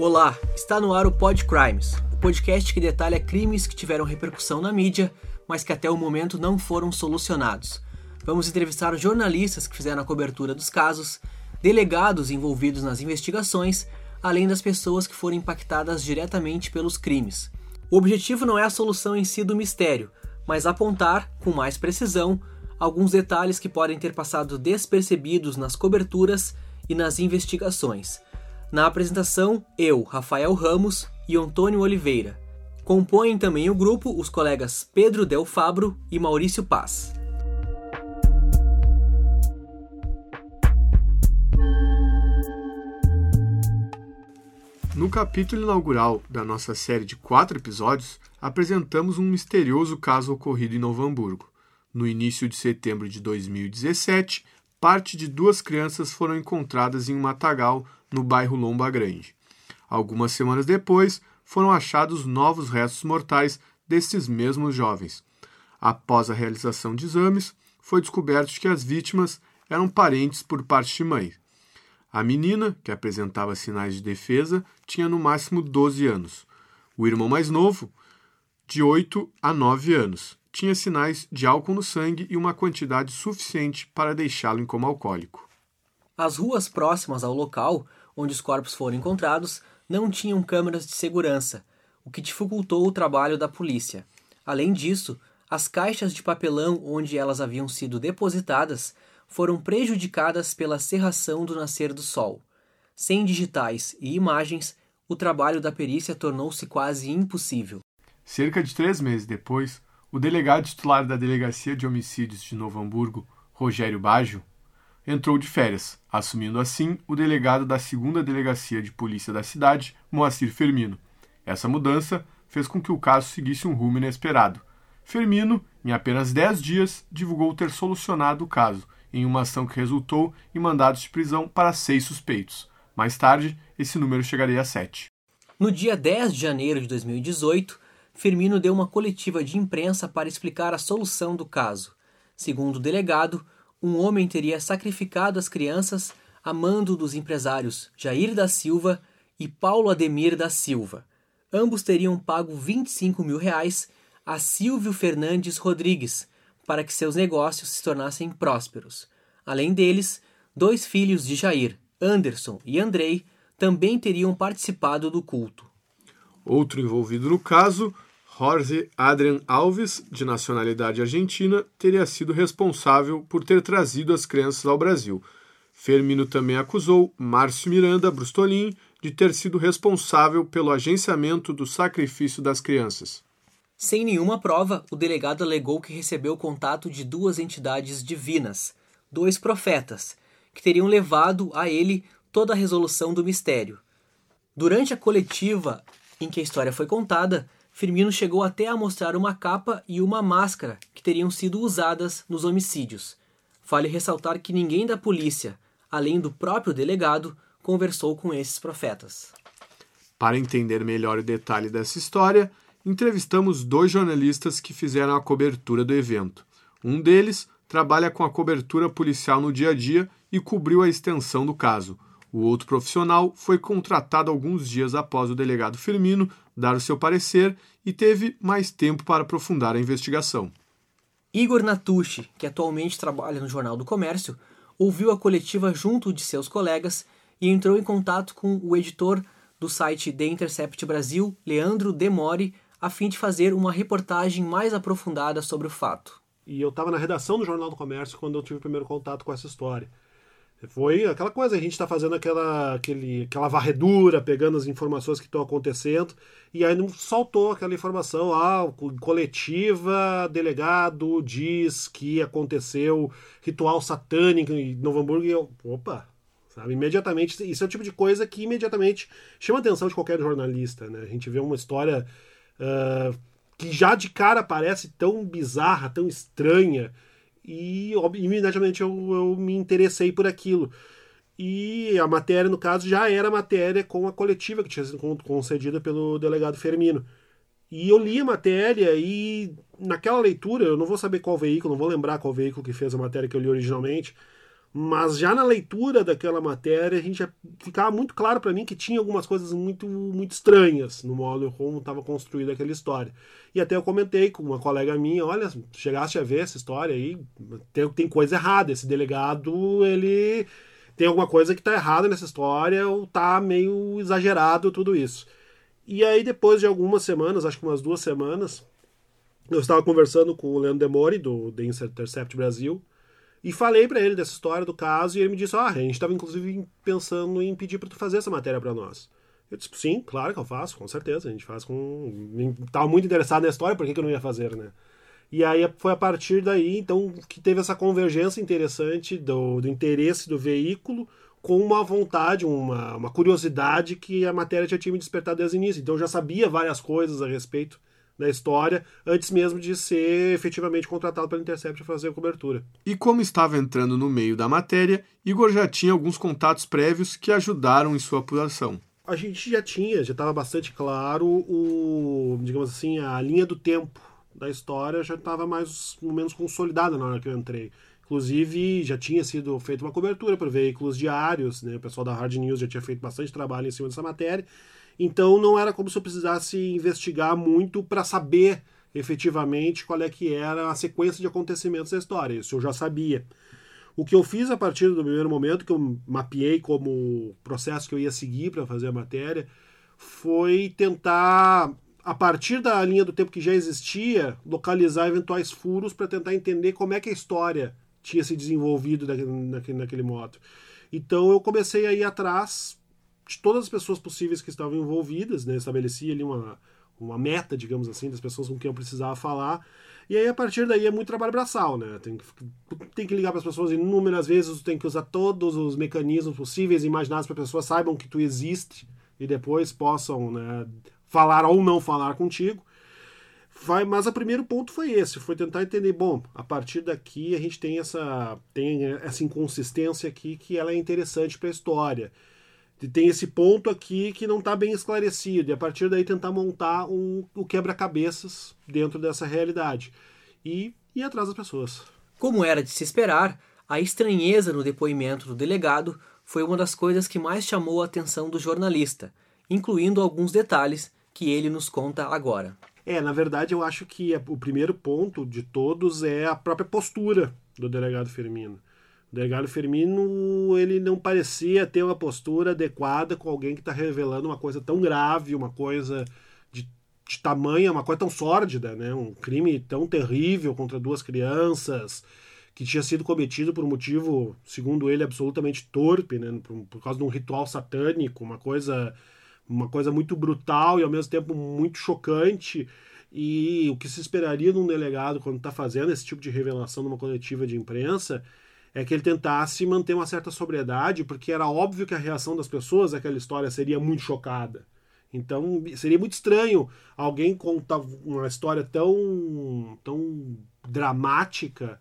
Olá, está no ar o Pod Crimes, o podcast que detalha crimes que tiveram repercussão na mídia, mas que até o momento não foram solucionados. Vamos entrevistar jornalistas que fizeram a cobertura dos casos, delegados envolvidos nas investigações, além das pessoas que foram impactadas diretamente pelos crimes. O objetivo não é a solução em si do mistério, mas apontar, com mais precisão, alguns detalhes que podem ter passado despercebidos nas coberturas e nas investigações. Na apresentação, eu, Rafael Ramos e Antônio Oliveira. Compõem também o grupo os colegas Pedro Del Fabro e Maurício Paz. No capítulo inaugural da nossa série de quatro episódios, apresentamos um misterioso caso ocorrido em Novo Hamburgo. No início de setembro de 2017, parte de duas crianças foram encontradas em um matagal no bairro Lomba Grande. Algumas semanas depois, foram achados novos restos mortais destes mesmos jovens. Após a realização de exames, foi descoberto que as vítimas eram parentes por parte de mãe. A menina, que apresentava sinais de defesa, tinha no máximo 12 anos. O irmão mais novo, de 8 a 9 anos, tinha sinais de álcool no sangue e uma quantidade suficiente para deixá-lo em coma alcoólico. As ruas próximas ao local onde os corpos foram encontrados não tinham câmeras de segurança, o que dificultou o trabalho da polícia. Além disso, as caixas de papelão onde elas haviam sido depositadas foram prejudicadas pela serração do nascer do sol. Sem digitais e imagens, o trabalho da perícia tornou-se quase impossível. Cerca de três meses depois, o delegado titular da Delegacia de Homicídios de Novo Hamburgo, Rogério Baggio, entrou de férias, assumindo assim o delegado da segunda delegacia de polícia da cidade, Moacir Firmino. Essa mudança fez com que o caso seguisse um rumo inesperado. Firmino, em apenas 10 dias, divulgou ter solucionado o caso, em uma ação que resultou em mandados de prisão para seis suspeitos. Mais tarde, esse número chegaria a sete. No dia 10 de janeiro de 2018, Firmino deu uma coletiva de imprensa para explicar a solução do caso. Segundo o delegado, um homem teria sacrificado as crianças a mando dos empresários Jair da Silva e Paulo Ademir da Silva. Ambos teriam pago 25 mil reais a Silvio Fernandes Rodrigues para que seus negócios se tornassem prósperos. Além deles, dois filhos de Jair, Anderson e Andrei, também teriam participado do culto. Outro envolvido no caso Jorge Adrian Alves, de nacionalidade argentina, teria sido responsável por ter trazido as crianças ao Brasil. Fermino também acusou Márcio Miranda Brustolin de ter sido responsável pelo agenciamento do sacrifício das crianças. Sem nenhuma prova, o delegado alegou que recebeu contato de duas entidades divinas, dois profetas, que teriam levado a ele toda a resolução do mistério. Durante a coletiva em que a história foi contada, Firmino chegou até a mostrar uma capa e uma máscara que teriam sido usadas nos homicídios. Vale ressaltar que ninguém da polícia, além do próprio delegado, conversou com esses profetas. Para entender melhor o detalhe dessa história, entrevistamos dois jornalistas que fizeram a cobertura do evento. Um deles trabalha com a cobertura policial no dia a dia e cobriu a extensão do caso. O outro profissional foi contratado alguns dias após o delegado Firmino dar o seu parecer e teve mais tempo para aprofundar a investigação. Igor Natucci, que atualmente trabalha no Jornal do Comércio, ouviu a coletiva junto de seus colegas e entrou em contato com o editor do site The Intercept Brasil, Leandro Demore, a fim de fazer uma reportagem mais aprofundada sobre o fato. E eu estava na redação do Jornal do Comércio quando eu tive o primeiro contato com essa história. Foi aquela coisa, a gente está fazendo aquela, aquele, aquela varredura, pegando as informações que estão acontecendo, e aí não soltou aquela informação, ah, coletiva, delegado diz que aconteceu ritual satânico em Novo Hamburgo, e eu, opa, sabe, imediatamente, isso é o tipo de coisa que imediatamente chama a atenção de qualquer jornalista, né? A gente vê uma história uh, que já de cara parece tão bizarra, tão estranha, e imediatamente eu, eu me interessei por aquilo. E a matéria, no caso, já era matéria com a coletiva que tinha sido concedida pelo delegado Fermino. E eu li a matéria e naquela leitura, eu não vou saber qual veículo, não vou lembrar qual veículo que fez a matéria que eu li originalmente, Mas já na leitura daquela matéria, a gente ficava muito claro para mim que tinha algumas coisas muito, muito estranhas no modo como estava construída aquela história. E até eu comentei com uma colega minha, olha, chegaste a ver essa história aí, tem, tem coisa errada, esse delegado, ele tem alguma coisa que está errada nessa história, ou tá meio exagerado tudo isso. E aí depois de algumas semanas, acho que umas duas semanas, eu estava conversando com o Leandro Demori, do The Intercept Brasil, e falei para ele dessa história do caso e ele me disse: Ah, a gente estava inclusive pensando em pedir para tu fazer essa matéria para nós. Eu disse: Sim, claro que eu faço, com certeza. A gente faz com. Estava muito interessado na história, por que, que eu não ia fazer, né? E aí foi a partir daí, então, que teve essa convergência interessante do, do interesse do veículo com uma vontade, uma, uma curiosidade que a matéria já tinha me despertado desde o início. Então eu já sabia várias coisas a respeito da história antes mesmo de ser efetivamente contratado pela Intercept para fazer a cobertura. E como estava entrando no meio da matéria, Igor já tinha alguns contatos prévios que ajudaram em sua apuração. A gente já tinha, já estava bastante claro o, digamos assim, a linha do tempo da história já estava mais ou menos consolidada na hora que eu entrei. Inclusive, já tinha sido feita uma cobertura para veículos diários, né? o pessoal da Hard News já tinha feito bastante trabalho em cima dessa matéria, então não era como se eu precisasse investigar muito para saber efetivamente qual é que era a sequência de acontecimentos da história. Isso eu já sabia. O que eu fiz a partir do primeiro momento, que eu mapeei como processo que eu ia seguir para fazer a matéria, foi tentar, a partir da linha do tempo que já existia, localizar eventuais furos para tentar entender como é que a história tinha se desenvolvido naquele, naquele modo. Então eu comecei a ir atrás de todas as pessoas possíveis que estavam envolvidas, né? estabeleci ali uma, uma meta, digamos assim, das pessoas com quem eu precisava falar. E aí, a partir daí, é muito trabalho braçal, né? Tem que, tem que ligar para as pessoas inúmeras vezes, tem que usar todos os mecanismos possíveis e imaginados para as pessoas saibam que tu existe e depois possam né, falar ou não falar contigo. Vai, mas o primeiro ponto foi esse, foi tentar entender, bom, a partir daqui a gente tem essa, tem essa inconsistência aqui que ela é interessante para a história tem esse ponto aqui que não está bem esclarecido, e a partir daí tentar montar um, o quebra-cabeças dentro dessa realidade e ir atrás das pessoas. Como era de se esperar, a estranheza no depoimento do delegado foi uma das coisas que mais chamou a atenção do jornalista, incluindo alguns detalhes que ele nos conta agora. É, na verdade, eu acho que o primeiro ponto de todos é a própria postura do delegado Firmino. O delegado Firmino, ele não parecia ter uma postura adequada com alguém que está revelando uma coisa tão grave, uma coisa de, de tamanho, uma coisa tão sórdida, né? Um crime tão terrível contra duas crianças, que tinha sido cometido por um motivo, segundo ele, absolutamente torpe, né? Por, por causa de um ritual satânico, uma coisa, uma coisa muito brutal e ao mesmo tempo muito chocante. E o que se esperaria num delegado quando está fazendo esse tipo de revelação numa coletiva de imprensa é que ele tentasse manter uma certa sobriedade, porque era óbvio que a reação das pessoas àquela história seria muito chocada. Então seria muito estranho alguém contar uma história tão, tão dramática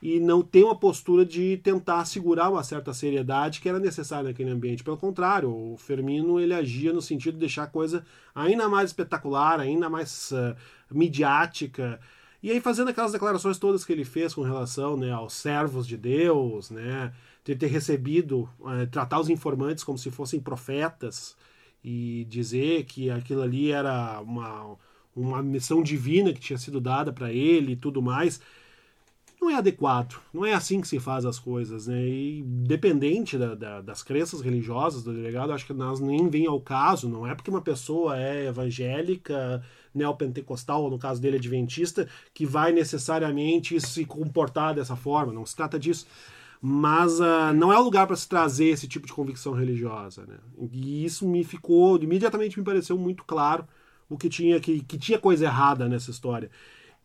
e não ter uma postura de tentar segurar uma certa seriedade que era necessária naquele ambiente. Pelo contrário, o Fermino ele agia no sentido de deixar a coisa ainda mais espetacular, ainda mais uh, midiática. E aí fazendo aquelas declarações todas que ele fez com relação né, aos servos de Deus, né, de ter recebido, é, tratar os informantes como se fossem profetas e dizer que aquilo ali era uma, uma missão divina que tinha sido dada para ele e tudo mais não é adequado. Não é assim que se faz as coisas, né? E dependente da, da, das crenças religiosas do delegado, acho que nós nem vem ao caso. Não é porque uma pessoa é evangélica, neopentecostal, ou no caso dele adventista, que vai necessariamente se comportar dessa forma. Não se trata disso. Mas uh, não é o lugar para se trazer esse tipo de convicção religiosa, né? E isso me ficou, imediatamente me pareceu muito claro o que tinha que, que tinha coisa errada nessa história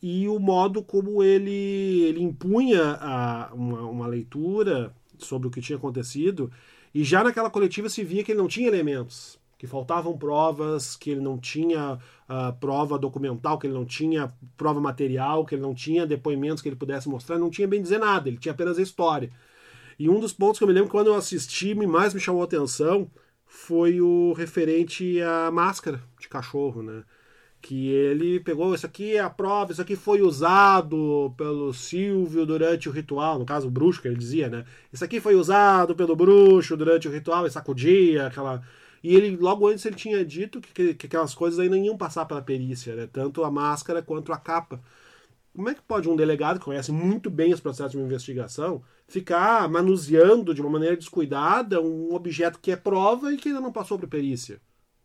e o modo como ele, ele impunha a, uma, uma leitura sobre o que tinha acontecido. E já naquela coletiva se via que ele não tinha elementos, que faltavam provas, que ele não tinha uh, prova documental, que ele não tinha prova material, que ele não tinha depoimentos que ele pudesse mostrar, não tinha bem dizer nada, ele tinha apenas a história. E um dos pontos que eu me lembro quando eu assisti, mais me chamou a atenção, foi o referente à máscara de cachorro, né? que ele pegou isso aqui é a prova, isso aqui foi usado pelo Silvio durante o ritual, no caso o bruxo que ele dizia, né? Isso aqui foi usado pelo bruxo durante o ritual e sacudia aquela e ele logo antes ele tinha dito que, que aquelas coisas ainda iam passar pela perícia, né? Tanto a máscara quanto a capa. Como é que pode um delegado que conhece muito bem os processos de investigação ficar manuseando de uma maneira descuidada um objeto que é prova e que ainda não passou para perícia?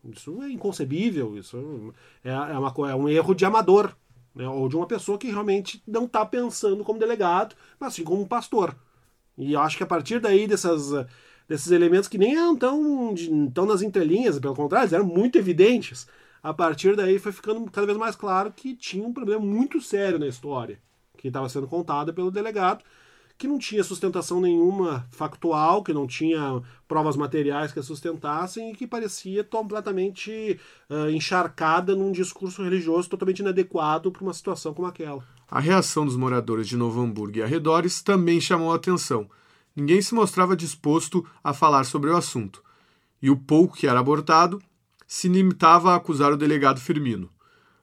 Isso é inconcebível, isso é, é, uma, é um erro de amador, né? ou de uma pessoa que realmente não está pensando como delegado, mas sim como pastor. E eu acho que a partir daí dessas, desses elementos que nem eram tão, tão nas entrelinhas, pelo contrário, eram muito evidentes, a partir daí foi ficando cada vez mais claro que tinha um problema muito sério na história que estava sendo contada pelo delegado que não tinha sustentação nenhuma factual, que não tinha provas materiais que a sustentassem e que parecia completamente uh, encharcada num discurso religioso totalmente inadequado para uma situação como aquela. A reação dos moradores de Novo Hamburgo e arredores também chamou a atenção. Ninguém se mostrava disposto a falar sobre o assunto. E o pouco que era abortado se limitava a acusar o delegado Firmino.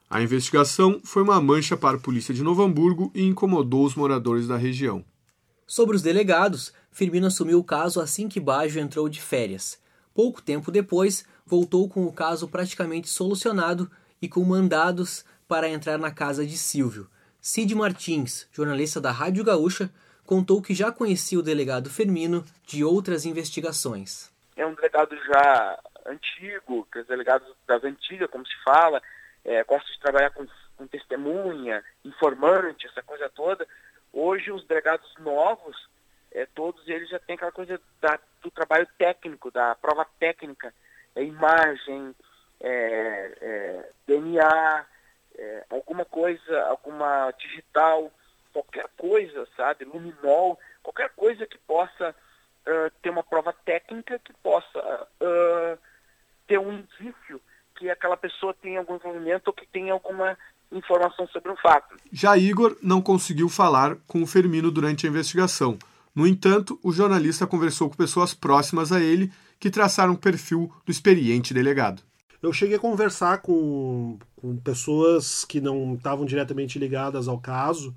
A investigação foi uma mancha para a polícia de Novo Hamburgo e incomodou os moradores da região. Sobre os delegados, Firmino assumiu o caso assim que Baggio entrou de férias. Pouco tempo depois, voltou com o caso praticamente solucionado e com mandados para entrar na casa de Silvio. Cid Martins, jornalista da Rádio Gaúcha, contou que já conhecia o delegado Firmino de outras investigações. É um delegado já antigo, que é delegado das antigas, como se fala, é, gosta de trabalhar com, com testemunha, informante, essa coisa toda. Hoje, os delegados novos, é, todos eles já têm aquela coisa da, do trabalho técnico, da prova técnica, é, imagem, é, é DNA, é, alguma coisa, alguma digital, qualquer coisa, sabe, luminol, qualquer coisa que possa uh, ter uma prova técnica que possa uh, ter um indício que aquela pessoa tem algum envolvimento ou que tem alguma informação sobre o fato. Já Igor não conseguiu falar com o Fermino durante a investigação. No entanto, o jornalista conversou com pessoas próximas a ele que traçaram o perfil do experiente delegado. Eu cheguei a conversar com, com pessoas que não estavam diretamente ligadas ao caso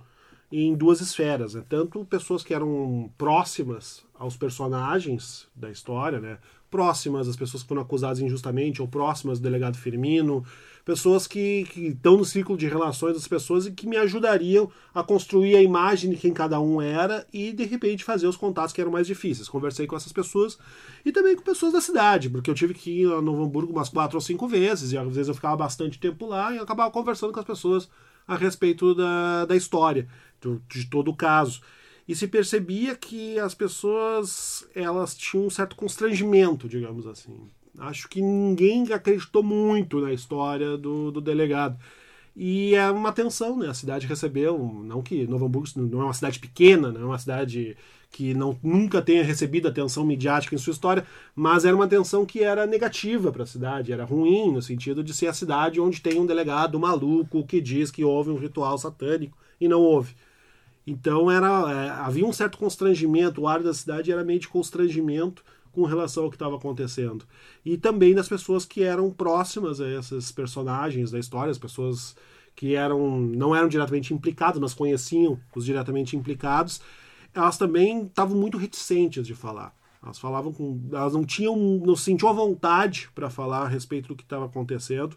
em duas esferas, né? tanto pessoas que eram próximas aos personagens da história, né? próximas às pessoas que foram acusadas injustamente ou próximas do delegado Firmino, pessoas que, estão no ciclo de relações das pessoas e que me ajudariam a construir a imagem de quem cada um era e de repente fazer os contatos que eram mais difíceis. Conversei com essas pessoas e também com pessoas da cidade, porque eu tive que ir a Novo Hamburgo umas quatro ou cinco vezes e às vezes eu ficava bastante tempo lá e acabava conversando com as pessoas a respeito da, da história, de todo o caso e se percebia que as pessoas elas tinham um certo constrangimento, digamos assim. Acho que ninguém acreditou muito na história do, do delegado. E é uma tensão, né? A cidade recebeu, não que Novo Hamburgo não é uma cidade pequena, não é uma cidade que não, nunca tenha recebido atenção midiática em sua história, mas era uma atenção que era negativa para a cidade, era ruim no sentido de ser a cidade onde tem um delegado maluco que diz que houve um ritual satânico e não houve. Então era, é, havia um certo constrangimento, o ar da cidade era meio de constrangimento com relação ao que estava acontecendo. E também das pessoas que eram próximas a esses personagens da história, as pessoas que eram não eram diretamente implicadas, mas conheciam os diretamente implicados, elas também estavam muito reticentes de falar. Elas falavam com, elas não tinham, não sentiam vontade para falar a respeito do que estava acontecendo,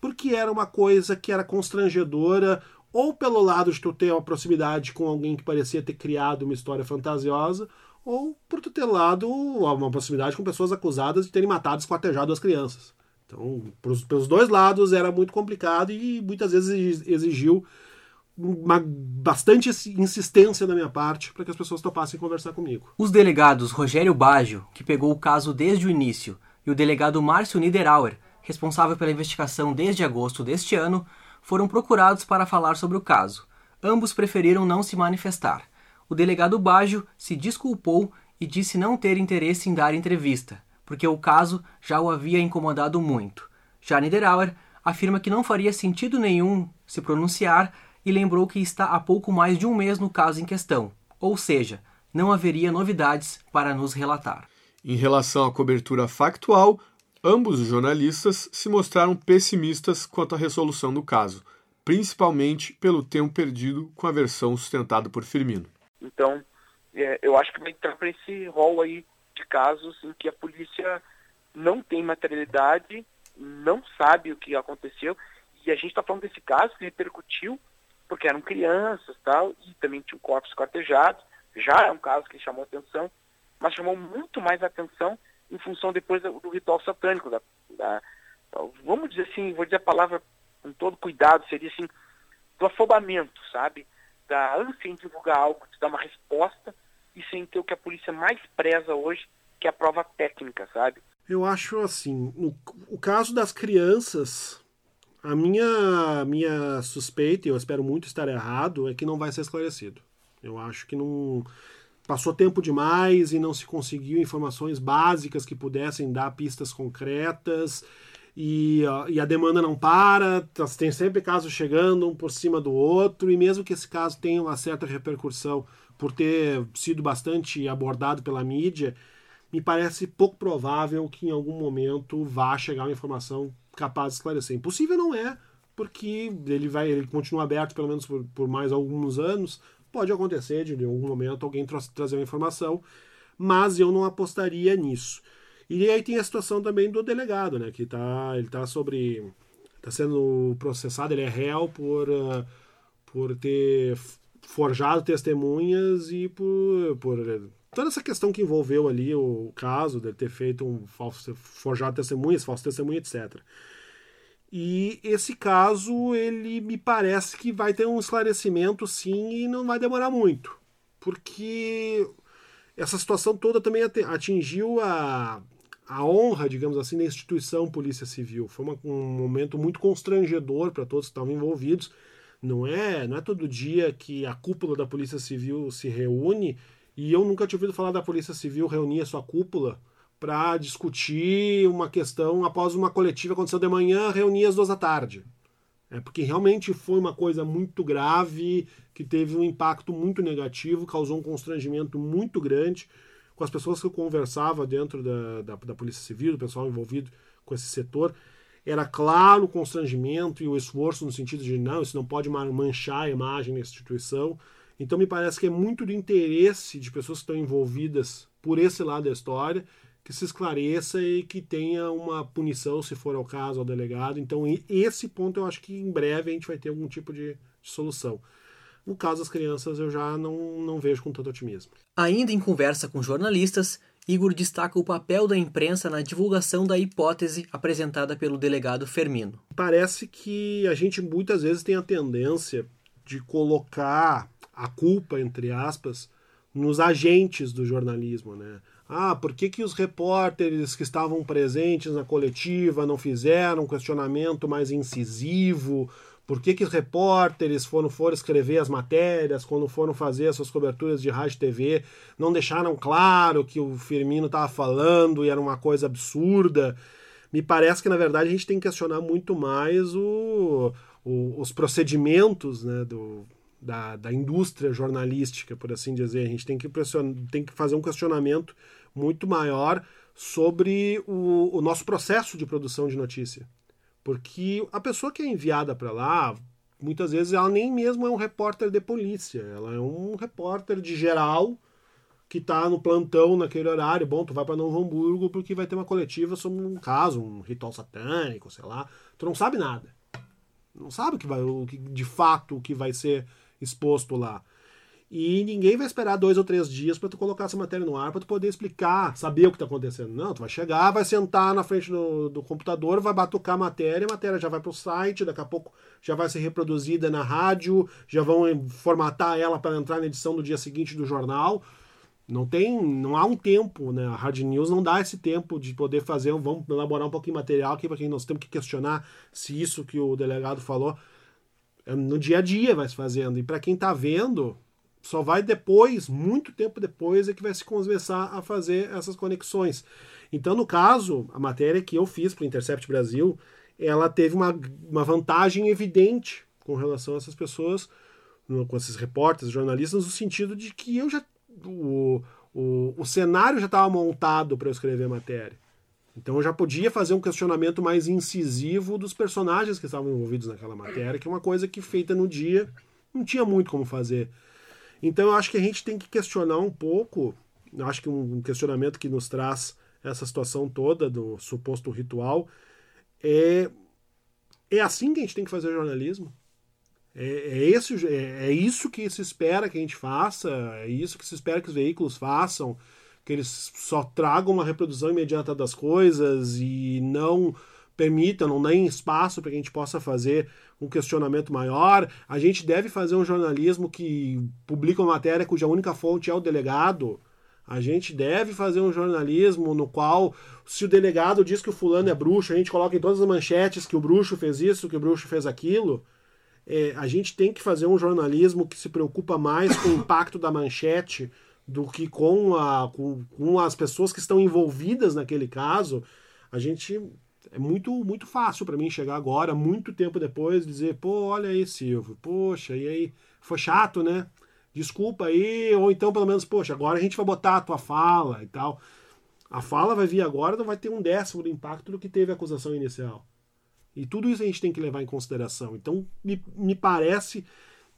porque era uma coisa que era constrangedora ou pelo lado de tu ter uma proximidade com alguém que parecia ter criado uma história fantasiosa, ou por tu ter lado uma proximidade com pessoas acusadas de terem matado e esquartejado as crianças. Então, pelos dois lados era muito complicado e muitas vezes exigiu uma bastante insistência da minha parte para que as pessoas topassem conversar comigo. Os delegados Rogério Baggio, que pegou o caso desde o início, e o delegado Márcio Niederauer, responsável pela investigação desde agosto deste ano, foram procurados para falar sobre o caso. Ambos preferiram não se manifestar o delegado Baggio se desculpou e disse não ter interesse em dar entrevista, porque o caso já o havia incomodado muito. Já Niederauer afirma que não faria sentido nenhum se pronunciar e lembrou que está há pouco mais de um mês no caso em questão, ou seja, não haveria novidades para nos relatar. Em relação à cobertura factual, Ambos os jornalistas se mostraram pessimistas quanto à resolução do caso, principalmente pelo tempo perdido com a versão sustentada por Firmino. Então, é, eu acho que vai entrar para esse rol aí de casos em que a polícia não tem materialidade, não sabe o que aconteceu, e a gente está falando desse caso que repercutiu porque eram crianças tal, e também tinha corpos quartejados, já é um caso que chamou atenção, mas chamou muito mais atenção em função depois do, ritual satânico. Da, da, vamos dizer assim, vou dizer a palavra com todo cuidado, seria assim, do afobamento, sabe? Da ânsia em divulgar algo, de dar uma resposta e sem ter o que a polícia mais preza hoje, que é a prova técnica, sabe? Eu acho assim, o caso das crianças, a minha, minha suspeita, e eu espero muito estar errado, é que não vai ser esclarecido. Eu acho que não passou tempo demais e não se conseguiu informações básicas que pudessem dar pistas concretas e, e, a demanda não para, tá, tem sempre casos chegando um por cima do outro, e mesmo que esse caso tenha uma certa repercussão por ter sido bastante abordado pela mídia, me parece pouco provável que em algum momento vá chegar uma informação capaz de esclarecer. Impossível não é, porque ele vai, ele continua aberto pelo menos por, por mais alguns anos, Pode acontecer de, em algum momento alguém tra trazer uma informação, mas eu não apostaria nisso. E aí tem a situação também do delegado, né? Que tá, ele está sobre. está sendo processado, ele é réu por, uh, por ter forjado testemunhas e por, por toda essa questão que envolveu ali o caso de ter feito um falso forjado testemunhas, falso testemunha, etc. E esse caso, ele me parece que vai ter um esclarecimento sim e não vai demorar muito. Porque essa situação toda também atingiu a, a honra, digamos assim, da instituição Polícia Civil. Foi uma, um momento muito constrangedor para todos que estavam envolvidos. Não é, não é todo dia que a cúpula da Polícia Civil se reúne e eu nunca tinha ouvido falar da Polícia Civil reunir a sua cúpula para discutir uma questão após uma coletiva aconteceu de manhã, reunir às duas da tarde. É porque realmente foi uma coisa muito grave, que teve um impacto muito negativo, causou um constrangimento muito grande com as pessoas que eu conversava dentro da, da, da Polícia Civil, do pessoal envolvido com esse setor. Era claro o constrangimento e o esforço no sentido de não, isso não pode manchar a imagem da instituição. Então me parece que é muito do interesse de pessoas que estão envolvidas por esse lado da história que se esclareça e que tenha uma punição, se for ao caso, ao delegado. Então, esse ponto eu acho que em breve a gente vai ter algum tipo de solução. No caso das crianças, eu já não, não vejo com tanto otimismo. Ainda em conversa com jornalistas, Igor destaca o papel da imprensa na divulgação da hipótese apresentada pelo delegado Fermino. Parece que a gente muitas vezes tem a tendência de colocar a culpa, entre aspas, nos agentes do jornalismo, né? Ah, por que, que os repórteres que estavam presentes na coletiva não fizeram um questionamento mais incisivo? Por que, que os repórteres foram, foram escrever as matérias, quando foram fazer as suas coberturas de rádio e TV, não deixaram claro que o Firmino estava falando e era uma coisa absurda? Me parece que, na verdade, a gente tem que questionar muito mais o, o, os procedimentos né, do, da, da indústria jornalística, por assim dizer. A gente tem que, tem que fazer um questionamento muito maior sobre o, o nosso processo de produção de notícia. Porque a pessoa que é enviada para lá, muitas vezes ela nem mesmo é um repórter de polícia, ela é um repórter de geral que está no plantão naquele horário. Bom, tu vai para Novo Hamburgo porque vai ter uma coletiva sobre um caso, um ritual satânico, sei lá. Tu não sabe nada. Não sabe o que vai, o que, de fato o que vai ser exposto lá. E ninguém vai esperar dois ou três dias para tu colocar essa matéria no ar para tu poder explicar, saber o que está acontecendo. Não, tu vai chegar, vai sentar na frente do, do computador, vai batucar a matéria, a matéria já vai para o site, daqui a pouco já vai ser reproduzida na rádio, já vão formatar ela para entrar na edição do dia seguinte do jornal. Não tem, não há um tempo, né? A Hard News não dá esse tempo de poder fazer, vamos elaborar um pouquinho de material aqui para quem nós temos que questionar se isso que o delegado falou no dia a dia vai se fazendo. E para quem está vendo, só vai depois, muito tempo depois, é que vai se começar a fazer essas conexões. Então, no caso, a matéria que eu fiz para o Intercept Brasil, ela teve uma, uma vantagem evidente com relação a essas pessoas, com esses repórteres, jornalistas, no sentido de que eu já. O, o, o cenário já estava montado para eu escrever a matéria. Então eu já podia fazer um questionamento mais incisivo dos personagens que estavam envolvidos naquela matéria, que é uma coisa que feita no dia não tinha muito como fazer. Então eu acho que a gente tem que questionar um pouco, eu acho que um questionamento que nos traz essa situação toda do suposto ritual é é assim que a gente tem que fazer jornalismo? É, é, esse, é, é isso que se espera que a gente faça, é isso que se espera que os veículos façam, que eles só tragam uma reprodução imediata das coisas e não permitam, não deem espaço para que a gente possa fazer um questionamento maior. A gente deve fazer um jornalismo que publica uma matéria cuja única fonte é o delegado. A gente deve fazer um jornalismo no qual, se o delegado diz que o fulano é bruxo, a gente coloca em todas as manchetes que o bruxo fez isso, que o bruxo fez aquilo. É, a gente tem que fazer um jornalismo que se preocupa mais com o impacto da manchete do que com, a, com, com as pessoas que estão envolvidas naquele caso, a gente é muito muito fácil para mim chegar agora, muito tempo depois, dizer, pô, olha aí, Silvio, poxa, e aí, foi chato, né? Desculpa aí, ou então pelo menos, poxa, agora a gente vai botar a tua fala e tal. A fala vai vir agora, não vai ter um décimo do impacto do que teve a acusação inicial. E tudo isso a gente tem que levar em consideração. Então, me, me parece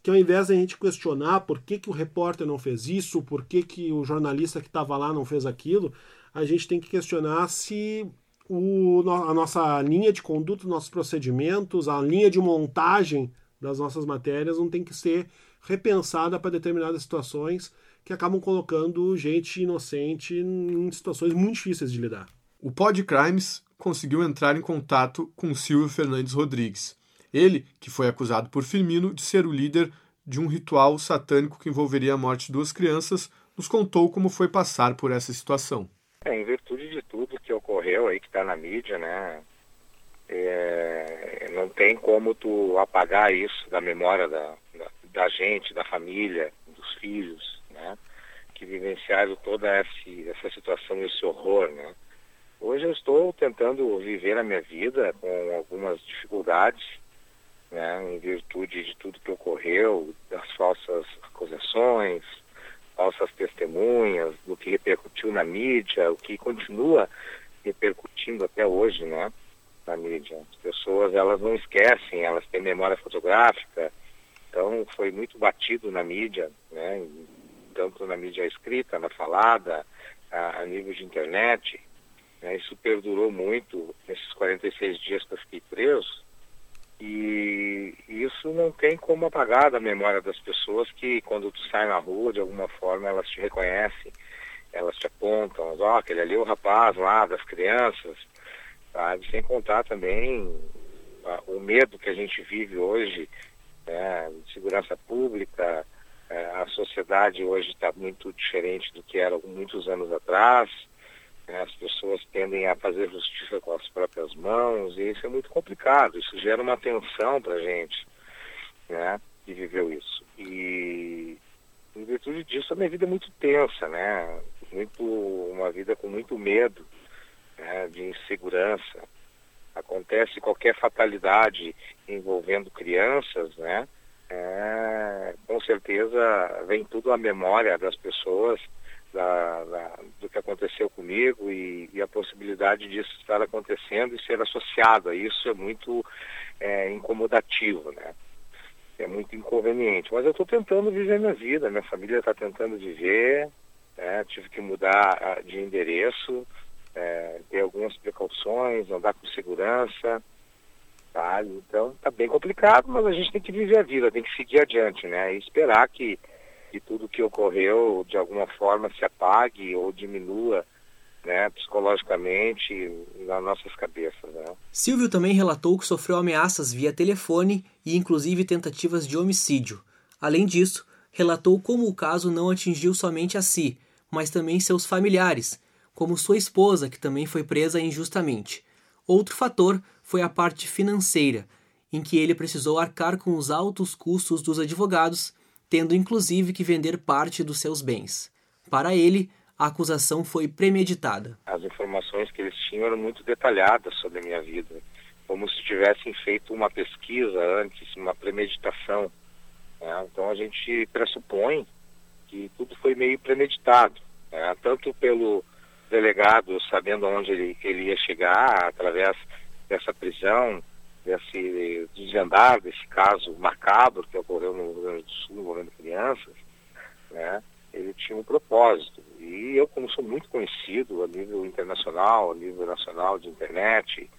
que ao invés de a gente questionar por que, que o repórter não fez isso, por que, que o jornalista que estava lá não fez aquilo, a gente tem que questionar se o, a nossa linha de conduta, nossos procedimentos, a linha de montagem das nossas matérias não tem que ser repensada para determinadas situações que acabam colocando gente inocente em situações muito difíceis de lidar. O Pod Crimes conseguiu entrar em contato com Silvio Fernandes Rodrigues, ele, que foi acusado por Firmino de ser o líder de um ritual satânico que envolveria a morte de duas crianças, nos contou como foi passar por essa situação. É, em virtude de tudo que ocorreu aí, que está na mídia, né? É, não tem como tu apagar isso da memória da, da, da, gente, da família, dos filhos, né? Que vivenciaram toda esse, essa situação, esse horror, né? Hoje eu estou tentando viver a minha vida com algumas dificuldades, né, em virtude de tudo que ocorreu, das falsas acusações, falsas testemunhas, do que repercutiu na mídia, o que continua repercutindo até hoje, né, na mídia. As pessoas, elas não esquecem, elas têm memória fotográfica, então foi muito batido na mídia, né, tanto na mídia escrita, na falada, a, a nível de internet, né, isso perdurou muito nesses 46 dias que eu fiquei preso, e isso não tem como apagar da memória das pessoas que quando tu sai na rua, de alguma forma, elas te reconhecem, elas te apontam, ó, oh, aquele ali é o rapaz lá das crianças, sabe? Sem contar também o medo que a gente vive hoje, né, segurança pública, é, a sociedade hoje está muito diferente do que era muitos anos atrás? As pessoas tendem a fazer justiça com as próprias mãos e isso é muito complicado. Isso gera uma tensão para a gente, né? Que viveu isso. E em virtude disso a minha vida é muito tensa, né? Muito uma vida com muito medo, né? de insegurança. Acontece qualquer fatalidade envolvendo crianças, né? É, com certeza vem tudo à memória das pessoas da, da, do que aconteceu comigo e, e, a possibilidade disso estar acontecendo e ser associado a isso é muito é, incomodativo, né? É muito inconveniente. Mas eu estou tentando viver minha vida, minha família está tentando viver, né? tive que mudar de endereço, é, ter algumas precauções, andar com segurança, tá? Então está bem complicado, mas a gente tem que viver a vida, tem que seguir adiante, né? E esperar que que tudo que ocorreu de alguma forma se apague ou diminua né, psicologicamente nas nossas cabeças. Né? Silvio também relatou que sofreu ameaças via telefone e inclusive tentativas de homicídio. Além disso, relatou como o caso não atingiu somente a si, mas também seus familiares, como sua esposa, que também foi presa injustamente. Outro fator foi a parte financeira, em que ele precisou arcar com os altos custos dos advogados tendo inclusive que vender parte dos seus bens. Para ele, a acusação foi premeditada. As informações que eles tinham eram muito detalhadas sobre a minha vida, como se tivessem feito uma pesquisa antes, uma premeditação. Né? Então a gente pressupõe que tudo foi meio premeditado, né? tanto pelo delegado, sabendo onde ele, ele ia chegar, através dessa prisão, desse desvendar desse caso macabro que ocorreu no Rio Grande do Sul envolvendo crianças, né? ele tinha um propósito. E eu, como sou muito conhecido a nível internacional, a nível nacional de internet,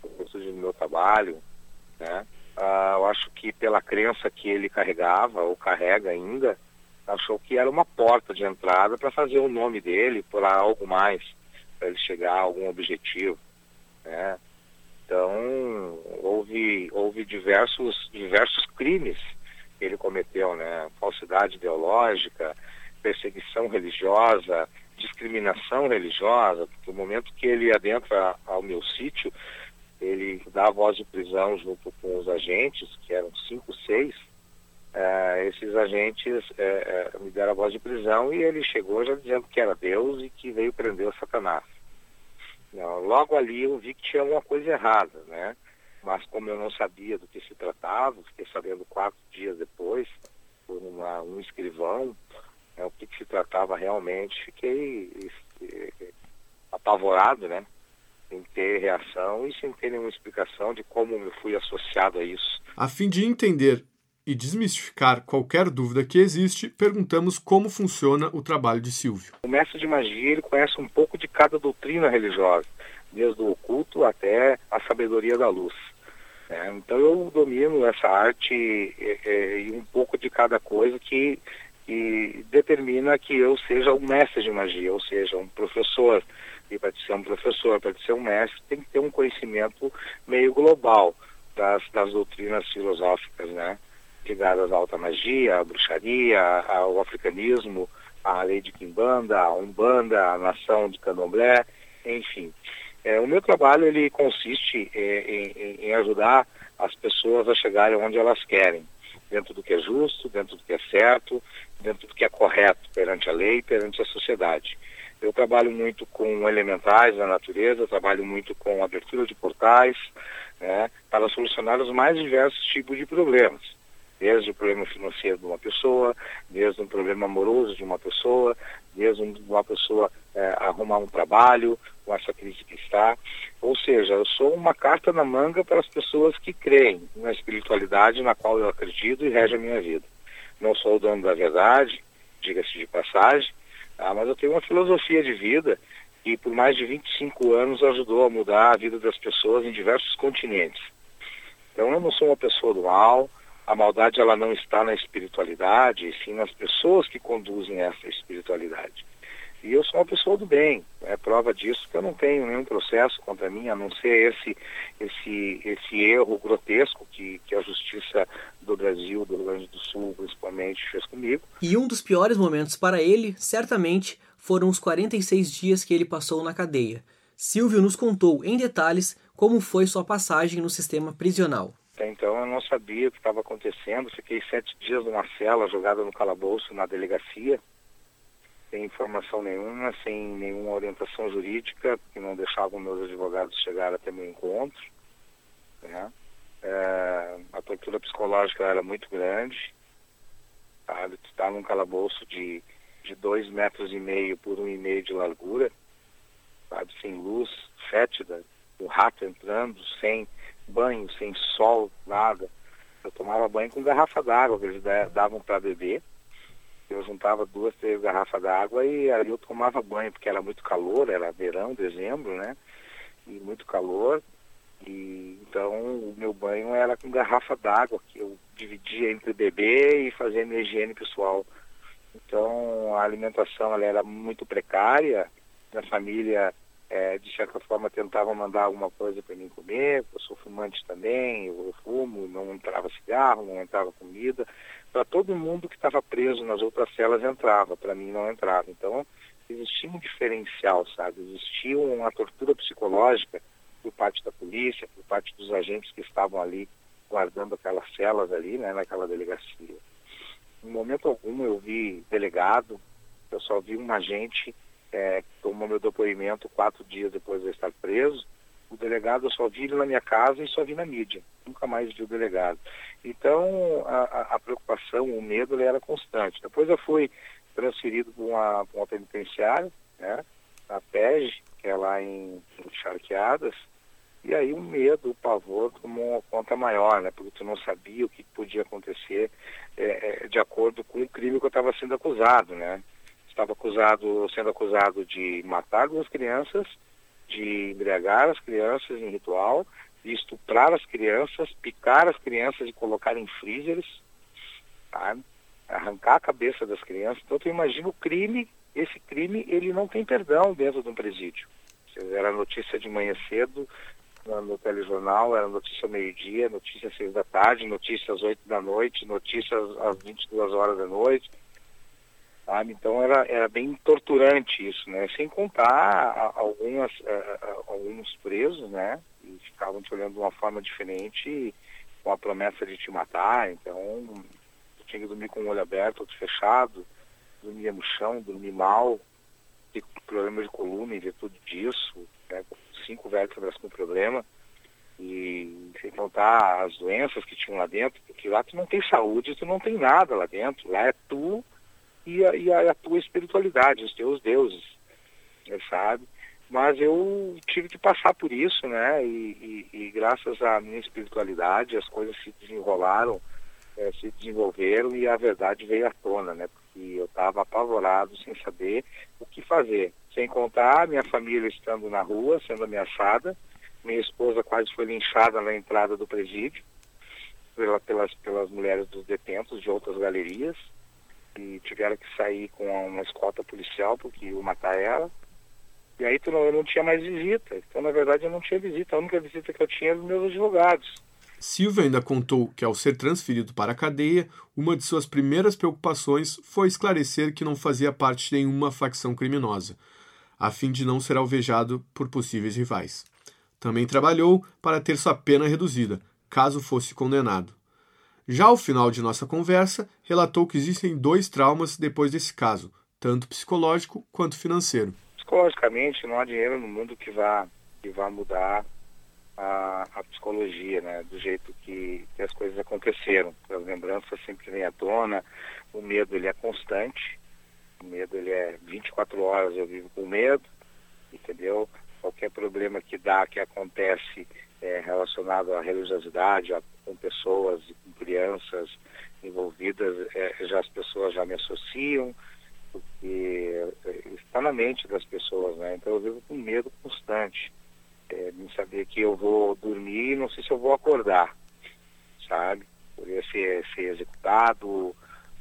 por do meu trabalho, né? Uh, eu acho que pela crença que ele carregava, ou carrega ainda, achou que era uma porta de entrada para fazer o nome dele por algo mais, para ele chegar a algum objetivo. Né? Então, houve, houve diversos, diversos crimes que ele cometeu, né? Falsidade ideológica, perseguição religiosa, discriminação religiosa, porque o momento que ele adentra ao meu sítio, ele dá a voz de prisão junto com os agentes, que eram cinco, seis, é, esses agentes é, é, me deram a voz de prisão e ele chegou já dizendo que era Deus e que veio prender o Satanás. Logo ali eu vi que tinha alguma coisa errada, né? Mas como eu não sabia do que se tratava, fiquei sabendo quatro dias depois, por uma, um escrivão, né, o que, que, se tratava realmente, fiquei apavorado, né? Sem ter reação e sem ter nenhuma explicação de como eu fui associado a isso. A fim de entender e desmistificar qualquer dúvida que existe, perguntamos como funciona o trabalho de Silvio. O mestre de magia ele conhece um pouco de cada doutrina religiosa, desde o oculto até a sabedoria da luz. É, então eu domino essa arte e, e, um pouco de cada coisa que, que determina que eu seja um mestre de magia, ou seja, um professor. E para ser um professor, para ser um mestre, tem que ter um conhecimento meio global das, das doutrinas filosóficas, né? Ligadas à alta magia, à bruxaria, ao africanismo, à lei de Quimbanda, à Umbanda, à nação de Candomblé, enfim. É, o meu trabalho ele consiste é, em, em, ajudar as pessoas a chegarem onde elas querem, dentro do que é justo, dentro do que é certo, dentro do que é correto perante a lei, perante a sociedade. Eu trabalho muito com elementais da natureza, trabalho muito com abertura de portais, né, para solucionar os mais diversos tipos de problemas desde o problema financeiro de uma pessoa, desde um problema amoroso de uma pessoa, desde uma pessoa é, arrumar um trabalho com essa crise que está. Ou seja, eu sou uma carta na manga para as pessoas que creem na espiritualidade na qual eu acredito e rege a minha vida. Não sou o dono da verdade, diga-se de passagem, ah, mas eu tenho uma filosofia de vida que por mais de 25 anos ajudou a mudar a vida das pessoas em diversos continentes. Então eu não sou uma pessoa do mal, a maldade ela não está na espiritualidade, e sim nas pessoas que conduzem essa espiritualidade. E eu sou uma pessoa do bem, é prova disso que eu não tenho nenhum processo contra mim, a não ser esse, esse, esse erro grotesco que, que a justiça do Brasil, do Rio Grande do Sul, principalmente, fez comigo. E um dos piores momentos para ele, certamente, foram os 46 dias que ele passou na cadeia. Silvio nos contou em detalhes como foi sua passagem no sistema prisional. Até então eu não sabia o que estava acontecendo. Fiquei sete dias numa cela, jogada no calabouço na delegacia, sem informação nenhuma, sem nenhuma orientação jurídica, que não deixavam meus advogados chegar até meu encontro. Né? É, a tortura psicológica era muito grande. Sabe? Tu está num calabouço de, de dois metros e meio por um e meio de largura, sabe? sem luz, fétida, o rato entrando, sem banho, sem sol, nada. Eu tomava banho com garrafa d'água que eles davam para beber. Eu juntava duas, três garrafas d'água e aí eu tomava banho, porque era muito calor, era verão, dezembro, né? E muito calor. E então o meu banho era com garrafa d'água, que eu dividia entre beber e fazer minha higiene pessoal. Então a alimentação ela era muito precária, minha família é, de certa forma tentavam mandar alguma coisa para mim comer, eu sou fumante também, eu, fumo, não entrava cigarro, não entrava comida. Para todo mundo que estava preso nas outras celas entrava, para mim não entrava. Então existia um diferencial, sabe? Existia uma tortura psicológica por parte da polícia, por parte dos agentes que estavam ali guardando aquelas celas ali, né, naquela delegacia. Em momento algum eu vi delegado, eu só vi um agente é, tomou meu depoimento quatro dias depois de eu estar preso, o delegado eu só vi ele na minha casa e só vi na mídia. Nunca mais vi o delegado. Então, a, a preocupação, o medo, ele era constante. Depois eu fui transferido para uma, uma penitenciária, né? na PEG, que é lá em, em Charqueadas, e aí o medo, o pavor tomou conta maior, né? Porque tu não sabia o que podia acontecer é, é, de acordo com o crime que eu estava sendo acusado, né? Estava acusado, sendo acusado de matar duas crianças, de embriagar as crianças em ritual, de estuprar as crianças, picar as crianças e colocar em freezers, tá? arrancar a cabeça das crianças. Então tu imagina o crime, esse crime ele não tem perdão dentro de um presídio. Era notícia de manhã cedo, no telejornal, era notícia meio-dia, notícia às seis da tarde, notícia às oito da noite, notícia às 22 horas da noite. Sabe? Então era, era bem torturante isso, né? Sem contar algumas, uh, alguns presos, né? E ficavam te olhando de uma forma diferente com a promessa de te matar. Então, tinha que dormir com o olho aberto, outro fechado, dormia no chão, dormir mal, ter problema de coluna em virtude disso, né? cinco vértebras com problema, e sem contar as doenças que tinham lá dentro, porque lá tu não tem saúde, tu não tem nada lá dentro, lá é tu e a, e a, tua espiritualidade, os teus deuses, sabe? Mas eu tive que passar por isso, né? E, e, e graças à minha espiritualidade as coisas se desenrolaram, é, se desenvolveram e a verdade veio à tona, né? Porque eu estava apavorado, sem saber o que fazer. Sem contar minha família estando na rua, sendo ameaçada. Minha esposa quase foi linchada na entrada do presídio pela, pelas, pelas mulheres dos detentos de outras galerias e tiveram que sair com uma escolta policial porque iam matar ela. E aí eu não tinha mais visita. Então, na verdade, eu não tinha visita. A única visita que eu tinha era dos meus advogados. Silvia ainda contou que, ao ser transferido para a cadeia, uma de suas primeiras preocupações foi esclarecer que não fazia parte de nenhuma facção criminosa, a fim de não ser alvejado por possíveis rivais. Também trabalhou para ter sua pena reduzida, caso fosse condenado. Já ao final de nossa conversa, relatou que existem dois traumas depois desse caso, tanto psicológico quanto financeiro. Psicologicamente, não há dinheiro no mundo que vá, que vá mudar a, a psicologia, né? do jeito que, que as coisas aconteceram. As lembranças sempre vêm à tona, o medo ele é constante, o medo ele é 24 horas eu vivo com medo, entendeu? Qualquer problema que dá, que acontece é, relacionado à religiosidade, a, com pessoas e com crianças envolvidas, é, já as pessoas já me associam, porque é, está na mente das pessoas, né? Então eu vivo com medo constante é, de saber que eu vou dormir e não sei se eu vou acordar, sabe? Poderia ser, ser executado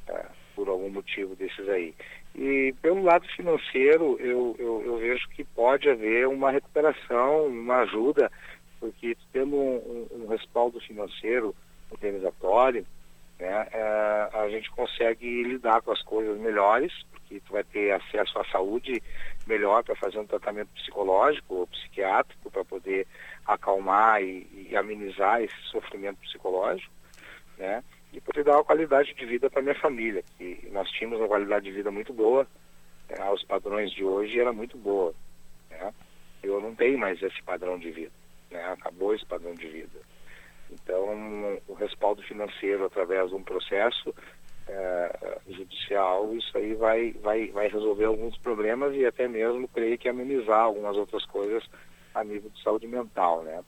é, por algum motivo desses aí. E pelo lado financeiro, eu, eu, eu, vejo que pode haver uma recuperação, uma ajuda, porque tendo um, um, um respaldo financeiro indenizatório, né, é, a gente consegue lidar com as coisas melhores, porque tu vai ter acesso à saúde melhor para fazer um tratamento psicológico ou psiquiátrico para poder acalmar e, e, amenizar esse sofrimento psicológico, né? E poder dar uma qualidade de vida para minha família, que nós tínhamos uma qualidade de vida muito boa, né? aos padrões de hoje era muito boa, né? Eu não tenho mais esse padrão de vida, né? Acabou esse padrão de vida. Então, o respaldo financeiro através de um processo é, judicial, isso aí vai, vai, vai resolver alguns problemas e até mesmo, creio que amenizar algumas outras coisas a nível de saúde mental, né?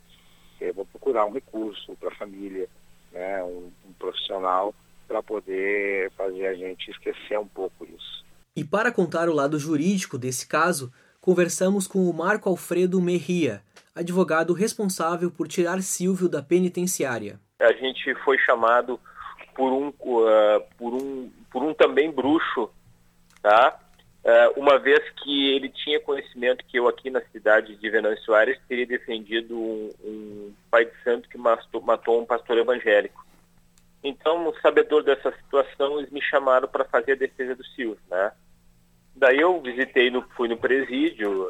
Eu vou procurar um recurso para a família, né? Um, um profissional para poder fazer a gente esquecer um pouco isso. E para contar o lado jurídico desse caso, conversamos com o Marco Alfredo Merria, advogado responsável por tirar Silvio da penitenciária. A gente foi chamado por um, uh, por um, por um também bruxo, tá? Uh, uma vez que ele tinha conhecimento que eu aqui na cidade de Venâncio Soares teria defendido um, um pai de santo que matou, matou um pastor evangélico. Então, sabedor dessa situação, eles me chamaram para fazer a defesa do Silvio, né? Daí eu visitei, no, fui no presídio,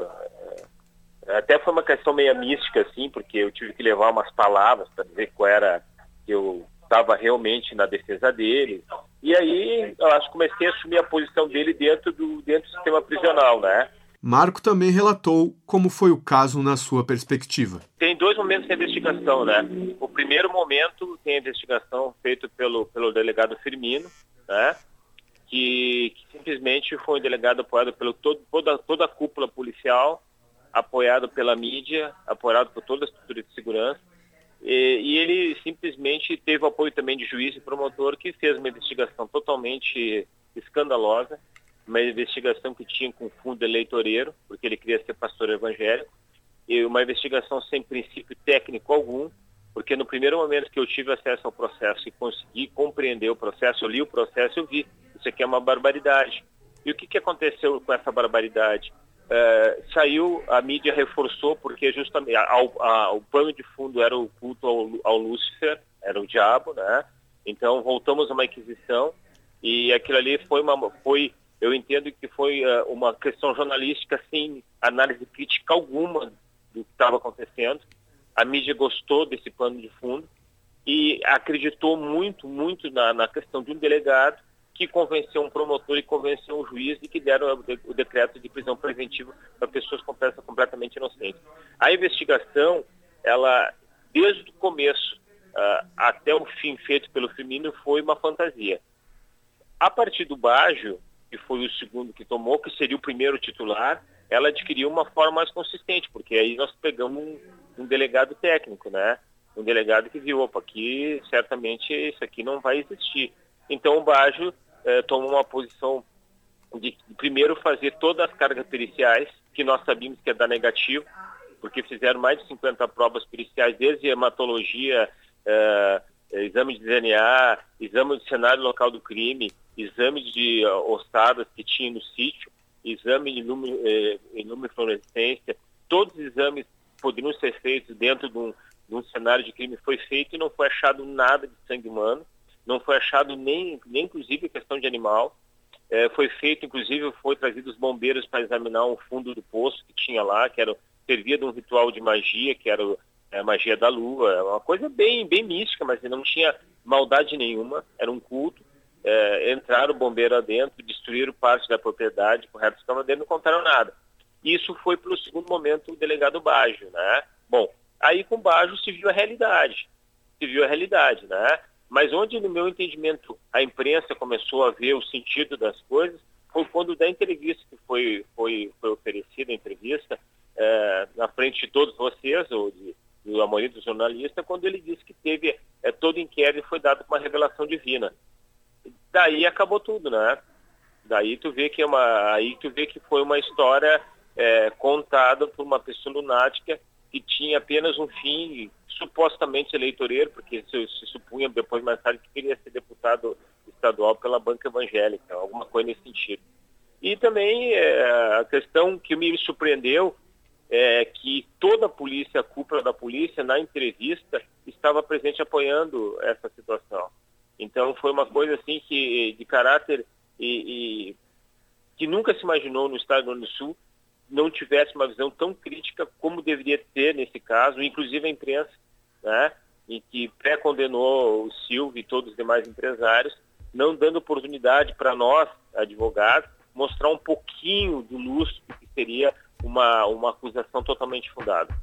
até foi uma questão meio mística, assim, porque eu tive que levar umas palavras para dizer qual era que eu estava realmente na defesa dele. E aí, eu acho que comecei a assumir a posição dele dentro do, dentro do sistema prisional, né? Marco também relatou como foi o caso na sua perspectiva. Tem dois momentos de investigação, né? O primeiro momento tem a investigação feita pelo, pelo delegado Firmino, né? que, que simplesmente foi um delegado apoiado pelo todo, toda, toda a cúpula policial, apoiado pela mídia, apoiado por toda a estrutura de segurança, e, e, ele simplesmente teve o apoio também de juiz e promotor que fez uma investigação totalmente escandalosa, uma investigação que tinha com fundo eleitoreiro, porque ele queria ser pastor evangélico, e uma investigação sem princípio técnico algum, porque no primeiro momento que eu tive acesso ao processo e consegui compreender o processo, eu li o processo, eu vi, isso aqui é uma barbaridade. E o que, que aconteceu com essa barbaridade? É, saiu, a mídia reforçou, porque justamente ao, a, o pano de fundo era o culto ao, ao Lúcifer, era o diabo, né? Então voltamos a uma inquisição e aquilo ali foi uma, foi, eu entendo que foi uh, uma questão jornalística sem análise crítica alguma do que estava acontecendo a mídia gostou desse plano de fundo e acreditou muito, muito na, na questão de um delegado que convenceu um promotor e convenceu um juiz e que deram o, de, o decreto de prisão preventiva para pessoas completamente inocentes. A investigação, ela, desde o começo uh, até o fim feito pelo Firmino, foi uma fantasia. A partir do Bajo, que foi o segundo que tomou, que seria o primeiro titular, ela adquiriu uma forma mais consistente, porque aí nós pegamos um, um delegado técnico, né? Um delegado que viu, opa, aqui certamente isso aqui não vai existir. Então o Bajo eh, tomou uma posição de, primeiro fazer todas as cargas periciais, que nós sabíamos que ia dar negativo, porque fizeram mais de 50 provas periciais, desde hematologia, eh, exame de DNA, exame de cenário local do crime, exame de uh, ossadas que tinha no sítio, exame de luminescência, todos os exames poderiam ser feitos dentro de um, de um cenário de crime. Foi feito e não foi achado nada de sangue humano, não foi achado nem, nem inclusive questão de animal. É, foi feito, inclusive, foi trazido os bombeiros para examinar um fundo do poço que tinha lá, que era, servia de um ritual de magia, que era é, a magia da lua, é uma coisa bem, bem mística, mas não tinha maldade nenhuma, era um culto. É, entraram o bombeiro adentro, destruíram parte da propriedade, correto, estavam dentro, não contaram nada. Isso foi pelo segundo momento o delegado Bajo, né? Bom, aí com Bajo se viu a realidade, se viu a realidade, né? Mas onde, no meu entendimento, a imprensa começou a ver o sentido das coisas foi quando da entrevista que foi, foi, foi oferecida, a entrevista, é, na frente de todos vocês, ou de, do maioria do jornalista, quando ele disse que teve é, todo inquérito foi dado com uma revelação divina. Daí acabou tudo, né? Daí tu vê que é uma, aí tu vê que foi uma história é, contada por uma pessoa lunática que tinha apenas um fim supostamente eleitoreiro, porque se, se supunha depois mais tarde que queria ser deputado estadual pela banca evangélica, alguma coisa nesse sentido. E também é, a questão que me surpreendeu é que toda a polícia, a cúpula da polícia, na entrevista, estava presente apoiando essa situação. Então foi uma coisa assim que de caráter e, e que nunca se imaginou no estado do Sul não tivesse uma visão tão crítica como deveria ter nesse caso, inclusive a imprensa, né, em que pré-condenou o Silvio e todos os demais empresários, não dando oportunidade para nós, advogados, mostrar um pouquinho do lustro que seria uma, uma acusação totalmente fundada.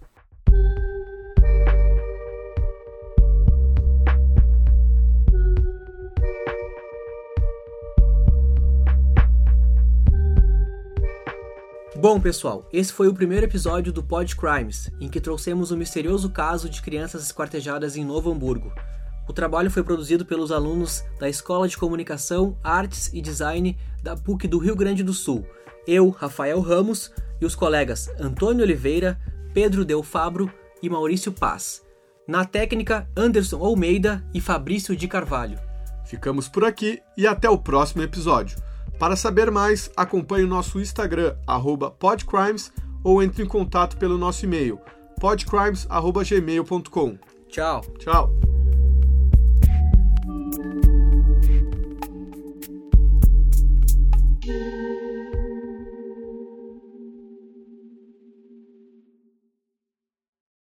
Bom, pessoal, esse foi o primeiro episódio do Pod Crimes, em que trouxemos o misterioso caso de crianças esquartejadas em Novo Hamburgo. O trabalho foi produzido pelos alunos da Escola de Comunicação, Artes e Design da PUC do Rio Grande do Sul. Eu, Rafael Ramos, e os colegas Antônio Oliveira, Pedro Del Fabro e Maurício Paz. Na técnica, Anderson Almeida e Fabrício de Carvalho. Ficamos por aqui e até o próximo episódio. Para saber mais, acompanhe o nosso Instagram, podcrimes, ou entre em contato pelo nosso e-mail, podcrimes.gmail.com. Tchau. Tchau.